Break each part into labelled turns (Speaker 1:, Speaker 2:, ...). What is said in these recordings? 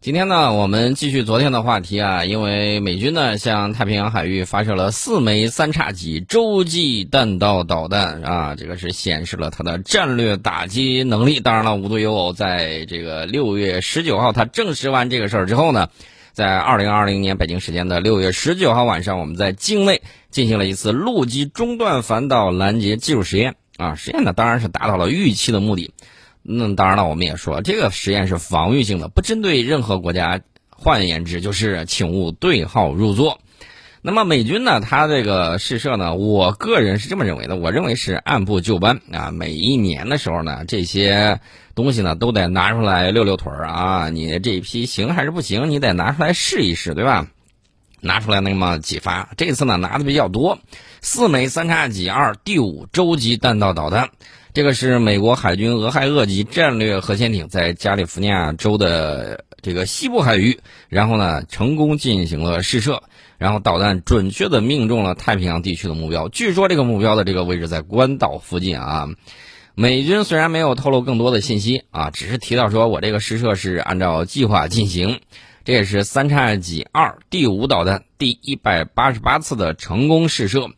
Speaker 1: 今天呢，我们继续昨天的话题啊，因为美军呢向太平洋海域发射了四枚三叉戟洲际弹道导弹啊，这个是显示了它的战略打击能力。当然了，无独有偶，在这个六月十九号，他证实完这个事儿之后呢，在二零二零年北京时间的六月十九号晚上，我们在境内进行了一次陆基中段反导拦截技术实验啊，实验呢当然是达到了预期的目的。那当然了，我们也说这个实验是防御性的，不针对任何国家。换言之，就是请勿对号入座。那么美军呢，它这个试射呢，我个人是这么认为的，我认为是按部就班啊。每一年的时候呢，这些东西呢都得拿出来溜溜腿儿啊。你这一批行还是不行，你得拿出来试一试，对吧？拿出来那么几发，这次呢拿的比较多，四枚三叉戟二第五洲际弹道导弹。这个是美国海军俄亥俄级战略核潜艇在加利福尼亚州的这个西部海域，然后呢成功进行了试射，然后导弹准确的命中了太平洋地区的目标。据说这个目标的这个位置在关岛附近啊。美军虽然没有透露更多的信息啊，只是提到说我这个试射是按照计划进行。这也是三叉戟二第五导弹第一百八十八次的成功试射。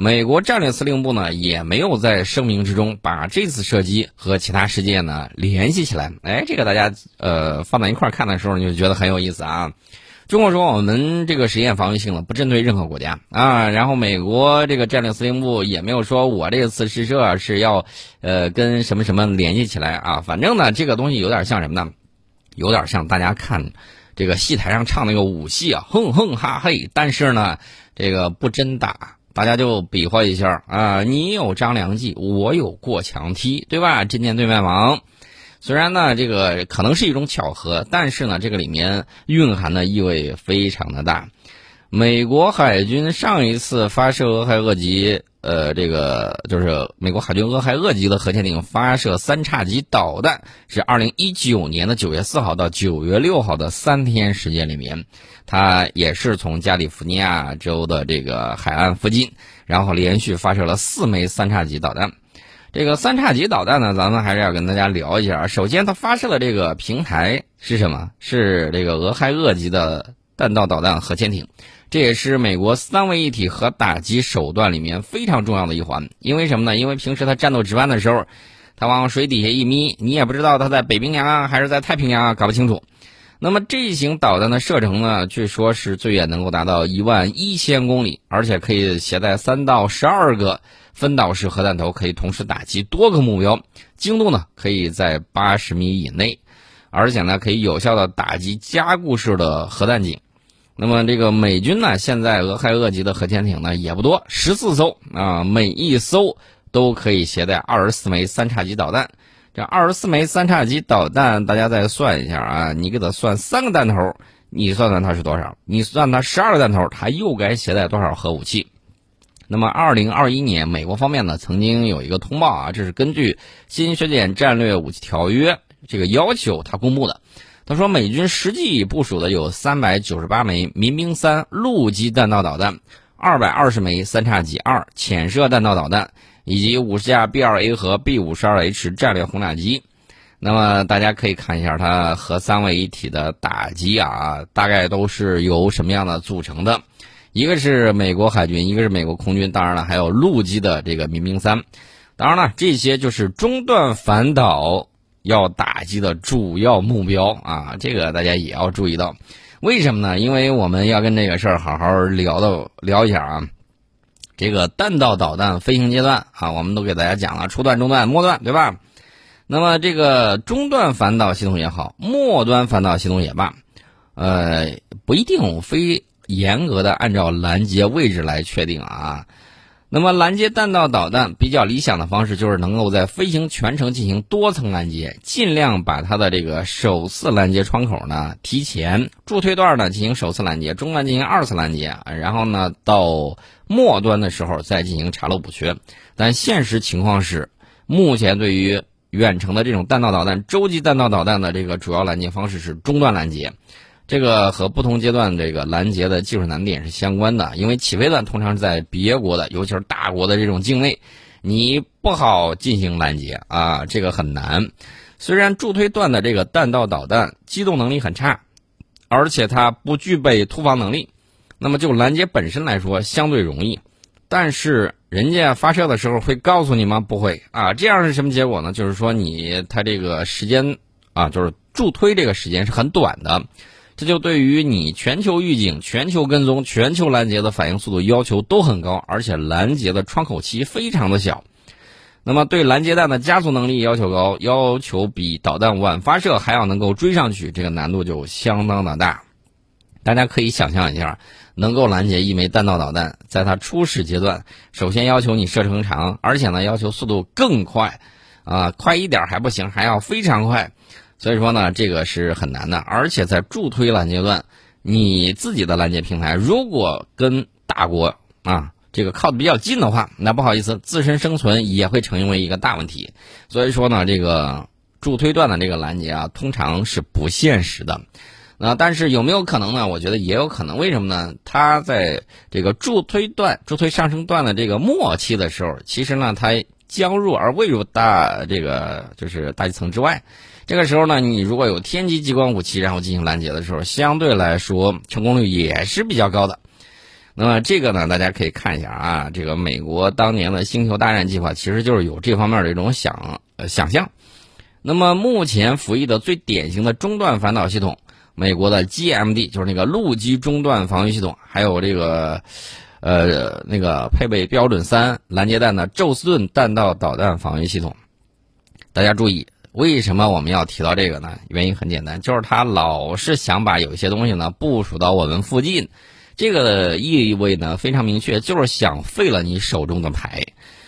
Speaker 1: 美国战略司令部呢也没有在声明之中把这次射击和其他事件呢联系起来。哎，这个大家呃放在一块儿看的时候，你就觉得很有意思啊。中国说我们这个实验防御性了，不针对任何国家啊。然后美国这个战略司令部也没有说我这次试射是要呃跟什么什么联系起来啊。反正呢，这个东西有点像什么呢？有点像大家看这个戏台上唱那个武戏啊，哼哼哈嘿。但是呢，这个不真打。大家就比划一下啊，你有张良计，我有过墙梯，对吧？针尖对麦芒。虽然呢，这个可能是一种巧合，但是呢，这个里面蕴含的意味非常的大。美国海军上一次发射俄亥俄级。呃，这个就是美国海军俄亥俄级的核潜艇发射三叉戟导弹，是二零一九年的九月四号到九月六号的三天时间里面，它也是从加利福尼亚州的这个海岸附近，然后连续发射了四枚三叉戟导弹。这个三叉戟导弹呢，咱们还是要跟大家聊一下。首先，它发射的这个平台是什么？是这个俄亥俄级的弹道导弹核潜艇。这也是美国三位一体核打击手段里面非常重要的一环，因为什么呢？因为平时他战斗值班的时候，他往水底下一眯，你也不知道他在北冰洋啊还是在太平洋啊，搞不清楚。那么这一型导弹的射程呢，据说是最远能够达到一万一千公里，而且可以携带三到十二个分导式核弹头，可以同时打击多个目标，精度呢可以在八十米以内，而且呢可以有效的打击加固式的核弹井。那么这个美军呢，现在俄亥俄级的核潜艇呢也不多，十四艘啊，每一艘都可以携带二十四枚三叉戟导弹。这二十四枚三叉戟导弹，大家再算一下啊，你给它算三个弹头，你算算它是多少？你算它十二个弹头，它又该携带多少核武器？那么二零二一年，美国方面呢曾经有一个通报啊，这是根据新削减战略武器条约这个要求，它公布的。他说，美军实际部署的有三百九十八枚民兵三陆基弹道导弹，二百二十枚三叉戟二潜射弹道导弹，以及五十架 B 二 A 和 B 五十二 H 战略轰炸机。那么大家可以看一下它和三位一体的打击啊，大概都是由什么样的组成的？一个是美国海军，一个是美国空军，当然了，还有陆基的这个民兵三。当然了，这些就是中段反导。要打击的主要目标啊，这个大家也要注意到。为什么呢？因为我们要跟这个事儿好好聊到聊一下啊。这个弹道导弹飞行阶段啊，我们都给大家讲了初段、中段、末段，对吧？那么这个中段反导系统也好，末端反导系统也罢，呃，不一定非严格的按照拦截位置来确定啊。那么拦截弹道导弹比较理想的方式就是能够在飞行全程进行多层拦截，尽量把它的这个首次拦截窗口呢提前，助推段呢进行首次拦截，中段进行二次拦截，然后呢到末端的时候再进行查漏补缺。但现实情况是，目前对于远程的这种弹道导弹、洲际弹道导弹的这个主要拦截方式是中段拦截。这个和不同阶段这个拦截的技术难点是相关的，因为起飞段通常是在别国的，尤其是大国的这种境内，你不好进行拦截啊，这个很难。虽然助推段的这个弹道导弹机动能力很差，而且它不具备突防能力。那么就拦截本身来说相对容易，但是人家发射的时候会告诉你吗？不会啊。这样是什么结果呢？就是说你它这个时间啊，就是助推这个时间是很短的，这就对于你全球预警、全球跟踪、全球拦截的反应速度要求都很高，而且拦截的窗口期非常的小。那么对拦截弹的加速能力要求高，要求比导弹晚发射还要能够追上去，这个难度就相当的大。大家可以想象一下，能够拦截一枚弹道导弹，在它初始阶段，首先要求你射程长，而且呢要求速度更快，啊，快一点还不行，还要非常快。所以说呢，这个是很难的。而且在助推拦截段，你自己的拦截平台如果跟大国啊。这个靠的比较近的话，那不好意思，自身生存也会成为一个大问题。所以说呢，这个助推段的这个拦截啊，通常是不现实的。那但是有没有可能呢？我觉得也有可能。为什么呢？它在这个助推段、助推上升段的这个末期的时候，其实呢，它将入而未入大这个就是大气层之外。这个时候呢，你如果有天基激光武器，然后进行拦截的时候，相对来说成功率也是比较高的。那么这个呢，大家可以看一下啊，这个美国当年的星球大战计划其实就是有这方面的一种想呃想象。那么目前服役的最典型的中段反导系统，美国的 GMD 就是那个陆基中段防御系统，还有这个呃那个配备标准三拦截弹的宙斯盾弹道导弹防御系统。大家注意，为什么我们要提到这个呢？原因很简单，就是他老是想把有些东西呢部署到我们附近。这个意味呢非常明确，就是想废了你手中的牌，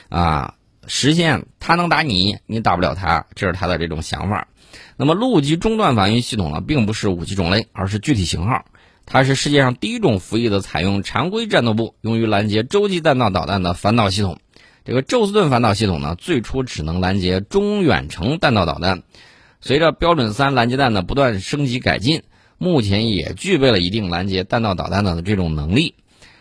Speaker 1: 啊，实现他能打你，你打不了他，这是他的这种想法。那么陆基中段防御系统呢，并不是武器种类，而是具体型号。它是世界上第一种服役的采用常规战斗部用于拦截洲际弹道导弹的反导系统。这个宙斯盾反导系统呢，最初只能拦截中远程弹道导弹，随着标准三拦截弹的不断升级改进。目前也具备了一定拦截弹道导弹的这种能力。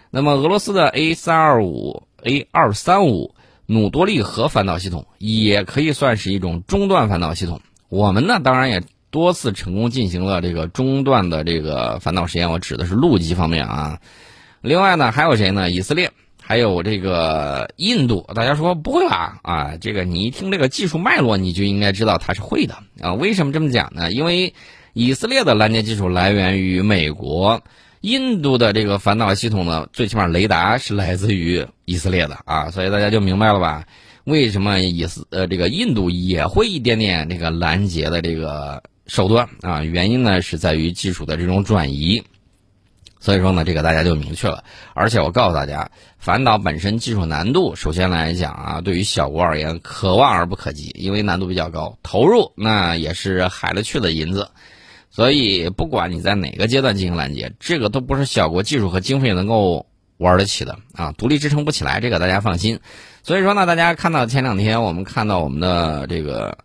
Speaker 1: 那么，俄罗斯的 A 三二五、A 二三五努多利核反导系统也可以算是一种中段反导系统。我们呢，当然也多次成功进行了这个中段的这个反导实验，我指的是陆基方面啊。另外呢，还有谁呢？以色列，还有这个印度。大家说不会吧？啊，这个你一听这个技术脉络，你就应该知道它是会的啊。为什么这么讲呢？因为以色列的拦截技术来源于美国，印度的这个反导系统呢，最起码雷达是来自于以色列的啊，所以大家就明白了吧？为什么以色呃这个印度也会一点点这个拦截的这个手段啊？原因呢是在于技术的这种转移，所以说呢这个大家就明确了。而且我告诉大家，反导本身技术难度，首先来讲啊，对于小国而言可望而不可及，因为难度比较高，投入那也是海了去的银子。所以，不管你在哪个阶段进行拦截，这个都不是小国技术和经费能够玩得起的啊，独立支撑不起来，这个大家放心。所以说呢，大家看到前两天我们看到我们的这个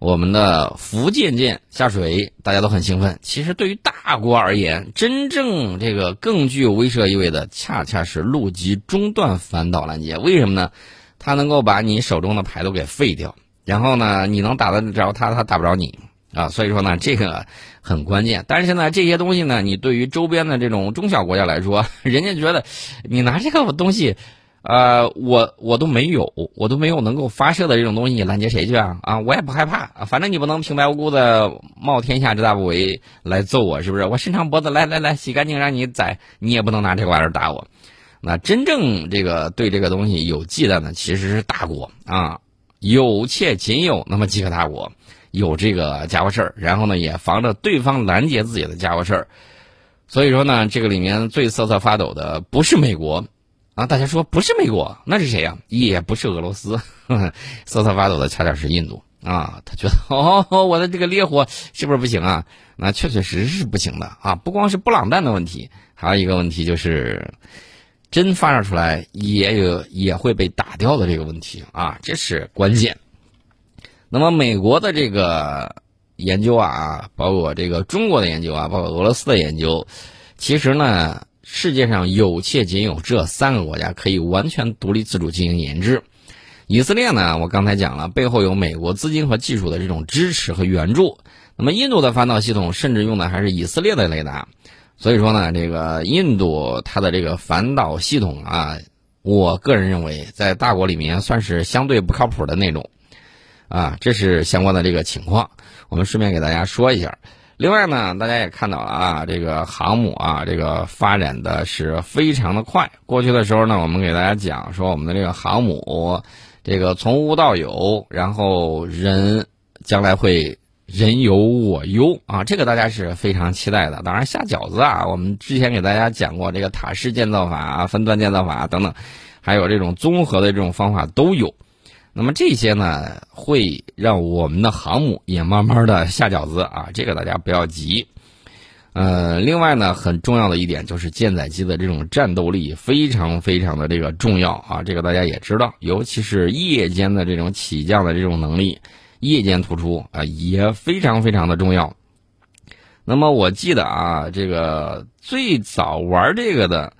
Speaker 1: 我们的福建舰下水，大家都很兴奋。其实对于大国而言，真正这个更具有威慑意味的，恰恰是陆基中段反导拦截。为什么呢？它能够把你手中的牌都给废掉，然后呢，你能打得着它，它打不着你。啊，所以说呢，这个很关键。但是呢，这些东西呢，你对于周边的这种中小国家来说，人家觉得你拿这个东西，呃，我我都没有，我都没有能够发射的这种东西，你拦截谁去啊？啊，我也不害怕，反正你不能平白无故的冒天下之大不韪来揍我，是不是？我伸长脖子来来来，洗干净让你宰，你也不能拿这个玩意儿打我。那真正这个对这个东西有忌惮的，其实是大国啊，有且仅有那么几个大国。有这个家伙事儿，然后呢，也防着对方拦截自己的家伙事儿，所以说呢，这个里面最瑟瑟发抖的不是美国啊，大家说不是美国，那是谁呀？也不是俄罗斯，瑟瑟发抖的恰恰是印度啊，他觉得 哦，我的这个烈火是不是不行啊？那确确实实是不行的啊，不光是布朗弹的问题，还有一个问题就是真发射出来也有也会被打掉的这个问题啊，这是关键。那么美国的这个研究啊，包括这个中国的研究啊，包括俄罗斯的研究，其实呢，世界上有且仅有这三个国家可以完全独立自主进行研制。以色列呢，我刚才讲了，背后有美国资金和技术的这种支持和援助。那么印度的反导系统甚至用的还是以色列的雷达，所以说呢，这个印度它的这个反导系统啊，我个人认为在大国里面算是相对不靠谱的那种，啊，这是相关的这个情况，我们顺便给大家说一下。另外呢，大家也看到了啊，这个航母啊，这个发展的是非常的快。过去的时候呢，我们给大家讲说，我们的这个航母，这个从无到有，然后人将来会人有我优啊，这个大家是非常期待的。当然下饺子啊，我们之前给大家讲过这个塔式建造法、分段建造法等等，还有这种综合的这种方法都有。那么这些呢，会让我们的航母也慢慢的下饺子啊，这个大家不要急。呃，另外呢，很重要的一点就是舰载机的这种战斗力非常非常的这个重要啊，这个大家也知道，尤其是夜间的这种起降的这种能力，夜间突出啊也非常非常的重要。那么我记得啊，这个最早玩这个的。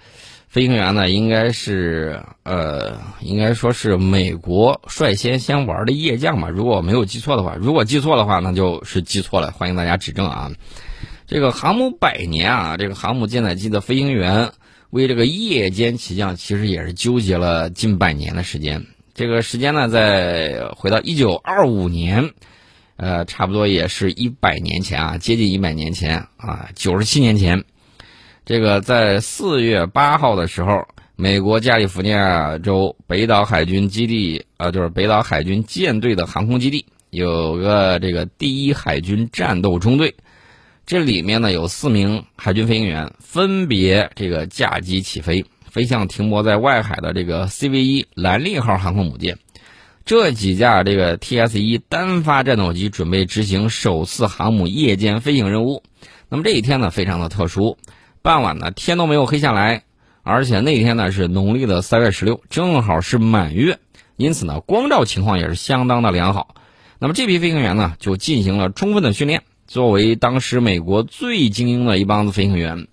Speaker 1: 飞行员呢，应该是呃，应该说是美国率先先玩的夜降吧。如果没有记错的话，如果记错的话，那就是记错了，欢迎大家指正啊。这个航母百年啊，这个航母舰载机的飞行员为这个夜间起降，其实也是纠结了近百年的时间。这个时间呢，在回到一九二五年，呃，差不多也是一百年前啊，接近一百年前啊，九十七年前。这个在四月八号的时候，美国加利福尼亚州北岛海军基地，呃，就是北岛海军舰队的航空基地，有个这个第一海军战斗中队，这里面呢有四名海军飞行员，分别这个驾机起飞，飞向停泊在外海的这个 CV 一兰利号航空母舰。这几架这个 TS 一单发战斗机准备执行首次航母夜间飞行任务。那么这一天呢，非常的特殊。傍晚呢，天都没有黑下来，而且那天呢是农历的三月十六，正好是满月，因此呢，光照情况也是相当的良好。那么这批飞行员呢，就进行了充分的训练。作为当时美国最精英的一帮子飞行员，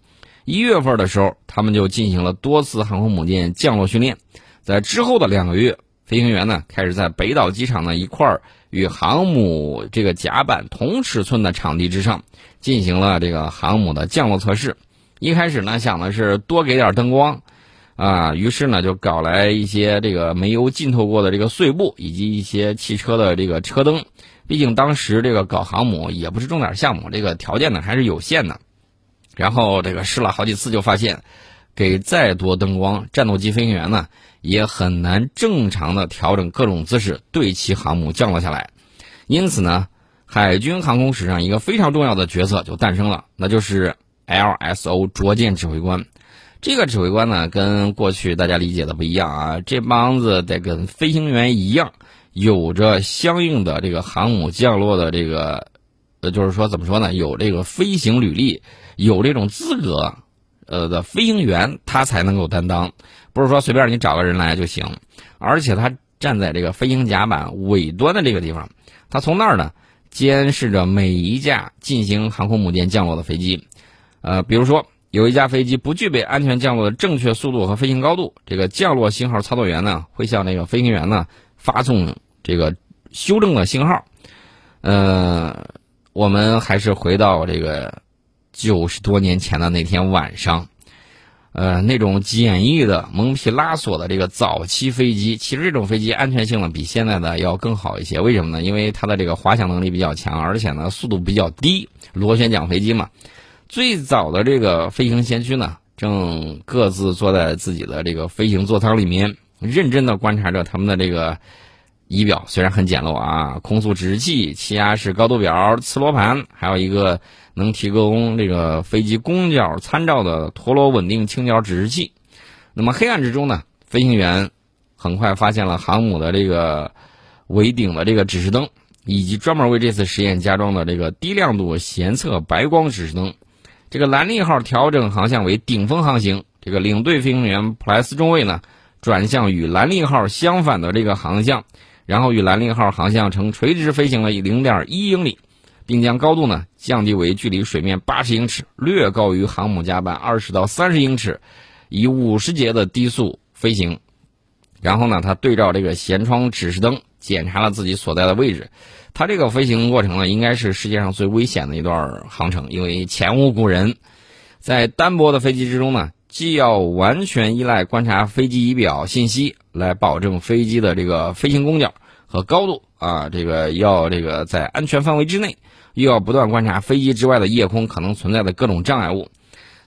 Speaker 1: 一月份的时候，他们就进行了多次航空母舰降落训练。在之后的两个月，飞行员呢开始在北岛机场的一块与航母这个甲板同尺寸的场地之上，进行了这个航母的降落测试。一开始呢，想的是多给点灯光，啊，于是呢就搞来一些这个煤油浸透过的这个碎布，以及一些汽车的这个车灯。毕竟当时这个搞航母也不是重点项目，这个条件呢还是有限的。然后这个试了好几次，就发现给再多灯光，战斗机飞行员呢也很难正常的调整各种姿势对齐航母降落下来。因此呢，海军航空史上一个非常重要的角色就诞生了，那就是。LSO 着舰指挥官，这个指挥官呢，跟过去大家理解的不一样啊。这帮子得跟飞行员一样，有着相应的这个航母降落的这个，呃，就是说怎么说呢？有这个飞行履历，有这种资格，呃的飞行员，他才能够担当，不是说随便你找个人来就行。而且他站在这个飞行甲板尾端的这个地方，他从那儿呢，监视着每一架进行航空母舰降落的飞机。呃，比如说有一架飞机不具备安全降落的正确速度和飞行高度，这个降落信号操作员呢会向那个飞行员呢发送这个修正的信号。呃，我们还是回到这个九十多年前的那天晚上，呃，那种简易的蒙皮拉索的这个早期飞机，其实这种飞机安全性呢比现在的要更好一些。为什么呢？因为它的这个滑翔能力比较强，而且呢速度比较低，螺旋桨飞机嘛。最早的这个飞行先驱呢，正各自坐在自己的这个飞行座舱里面，认真的观察着他们的这个仪表。虽然很简陋啊，空速指示器、气压式高度表、磁罗盘，还有一个能提供这个飞机攻角参照的陀螺稳定倾角指示器。那么黑暗之中呢，飞行员很快发现了航母的这个尾顶的这个指示灯，以及专门为这次实验加装的这个低亮度舷侧白光指示灯。这个兰利号调整航向为顶风航行，这个领队飞行员普莱斯中尉呢，转向与兰利号相反的这个航向，然后与兰利号航向呈垂直飞行了零点一英里，并将高度呢降低为距离水面八十英尺，略高于航母甲板二十到三十英尺，以五十节的低速飞行。然后呢，他对照这个舷窗指示灯检查了自己所在的位置。它这个飞行过程呢，应该是世界上最危险的一段航程，因为前无古人。在单薄的飞机之中呢，既要完全依赖观察飞机仪表信息来保证飞机的这个飞行攻角和高度啊，这个要这个在安全范围之内，又要不断观察飞机之外的夜空可能存在的各种障碍物。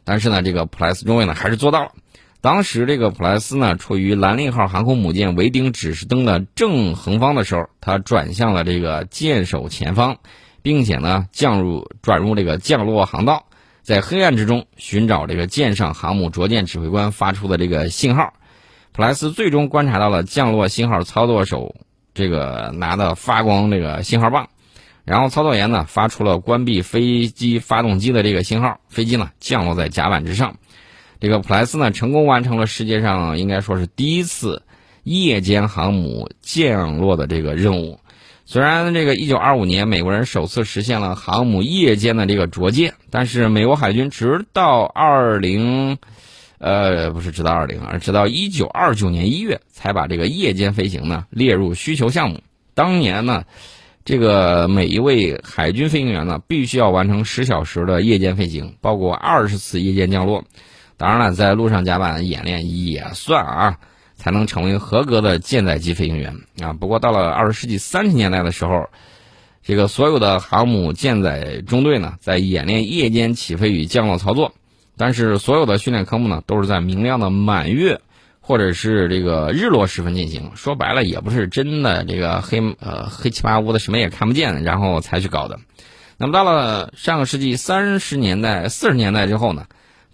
Speaker 1: 但是呢，这个普莱斯中尉呢还是做到了。当时这个普莱斯呢处于兰利号航空母舰桅顶指示灯的正横方的时候，他转向了这个舰首前方，并且呢降入转入这个降落航道，在黑暗之中寻找这个舰上航母着舰指挥官发出的这个信号。普莱斯最终观察到了降落信号操作手这个拿的发光这个信号棒，然后操作员呢发出了关闭飞机发动机的这个信号，飞机呢降落在甲板之上。这个普莱斯呢，成功完成了世界上应该说是第一次夜间航母降落的这个任务。虽然这个1925年美国人首次实现了航母夜间的这个着舰，但是美国海军直到20，呃，不是直到20，而直到1929年1月才把这个夜间飞行呢列入需求项目。当年呢，这个每一位海军飞行员呢，必须要完成十小时的夜间飞行，包括二十次夜间降落。当然了，在陆上甲板演练也算啊，才能成为合格的舰载机飞行员啊。不过到了二十世纪三十年代的时候，这个所有的航母舰载中队呢，在演练夜间起飞与降落操作，但是所有的训练科目呢，都是在明亮的满月或者是这个日落时分进行。说白了，也不是真的这个黑呃黑漆八乌的什么也看不见，然后才去搞的。那么到了上个世纪三十年代、四十年代之后呢？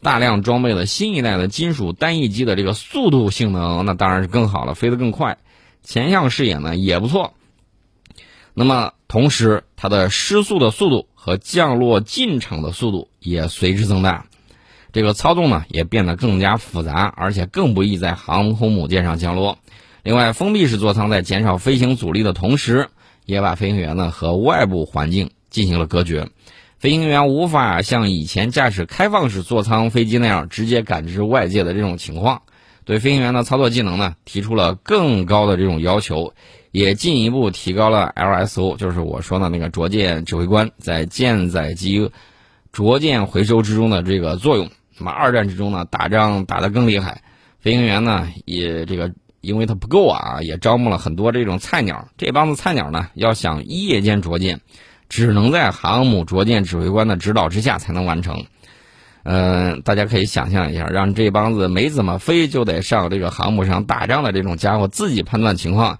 Speaker 1: 大量装备了新一代的金属单翼机的这个速度性能，那当然是更好了，飞得更快，前向视野呢也不错。那么同时，它的失速的速度和降落进场的速度也随之增大，这个操纵呢也变得更加复杂，而且更不易在航空母舰上降落。另外，封闭式座舱在减少飞行阻力的同时，也把飞行员呢和外部环境进行了隔绝。飞行员无法像以前驾驶开放式座舱飞机那样直接感知外界的这种情况，对飞行员的操作技能呢提出了更高的这种要求，也进一步提高了 LSO，就是我说的那个着舰指挥官在舰载机着舰回收之中的这个作用。那么二战之中呢，打仗打得更厉害，飞行员呢也这个因为他不够啊，也招募了很多这种菜鸟。这帮子菜鸟呢要想夜间着舰。只能在航母着舰指挥官的指导之下才能完成。嗯，大家可以想象一下，让这帮子没怎么飞就得上这个航母上打仗的这种家伙自己判断情况，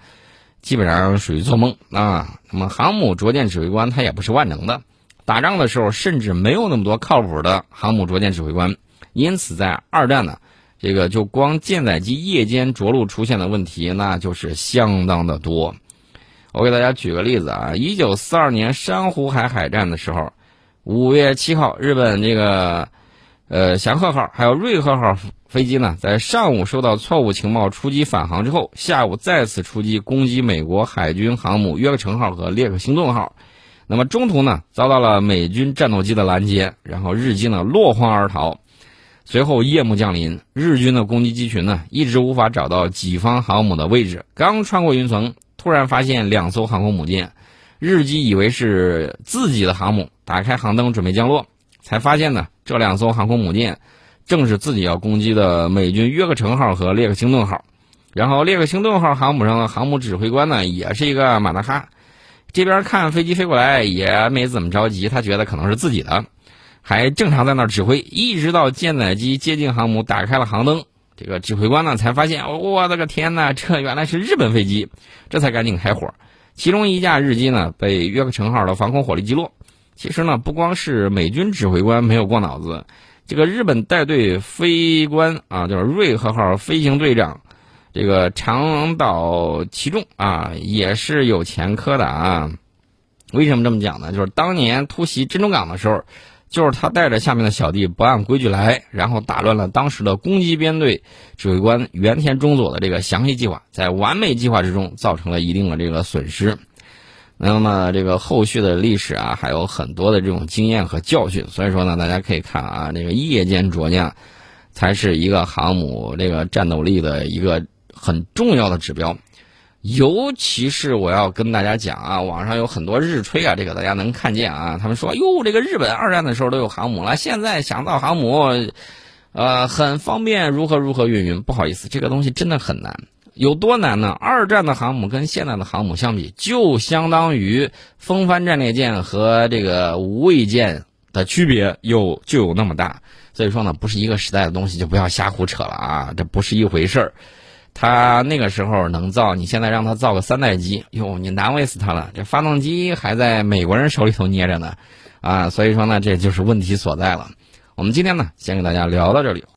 Speaker 1: 基本上属于做梦啊。那么，航母着舰指挥官他也不是万能的，打仗的时候甚至没有那么多靠谱的航母着舰指挥官。因此，在二战呢，这个就光舰载机夜间着陆出现的问题，那就是相当的多。我给大家举个例子啊，一九四二年珊瑚海海战的时候，五月七号，日本这个呃祥鹤号还有瑞鹤号飞机呢，在上午收到错误情报出击返航之后，下午再次出击攻击美国海军航母约克城号和列克星顿号，那么中途呢遭到了美军战斗机的拦截，然后日机呢落荒而逃。随后夜幕降临，日军的攻击机群呢一直无法找到己方航母的位置，刚穿过云层。突然发现两艘航空母舰，日机以为是自己的航母，打开航灯准备降落，才发现呢，这两艘航空母舰正是自己要攻击的美军约克城号和列克星顿号。然后列克星顿号航母上的航母指挥官呢，也是一个马达哈，这边看飞机飞过来也没怎么着急，他觉得可能是自己的，还正常在那指挥，一直到舰载机接近航母，打开了航灯。这个指挥官呢，才发现，我的个天哪，这原来是日本飞机，这才赶紧开火。其中一架日机呢，被约克城号的防空火力击落。其实呢，不光是美军指挥官没有过脑子，这个日本带队飞官啊，就是瑞鹤号飞行队长，这个长岛其重啊，也是有前科的啊。为什么这么讲呢？就是当年突袭珍珠港的时候。就是他带着下面的小弟不按规矩来，然后打乱了当时的攻击编队指挥官原田中佐的这个详细计划，在完美计划之中造成了一定的这个损失。那么这个后续的历史啊，还有很多的这种经验和教训。所以说呢，大家可以看啊，这个夜间着舰才是一个航母这个战斗力的一个很重要的指标。尤其是我要跟大家讲啊，网上有很多日吹啊，这个大家能看见啊，他们说哟，这个日本二战的时候都有航母了，现在想造航母，呃，很方便，如何如何运营？不好意思，这个东西真的很难。有多难呢？二战的航母跟现在的航母相比，就相当于风帆战列舰和这个无畏舰的区别有就有那么大。所以说呢，不是一个时代的东西，就不要瞎胡扯了啊！这不是一回事儿。他那个时候能造，你现在让他造个三代机，哟，你难为死他了。这发动机还在美国人手里头捏着呢，啊，所以说呢，这就是问题所在了。我们今天呢，先给大家聊到这里。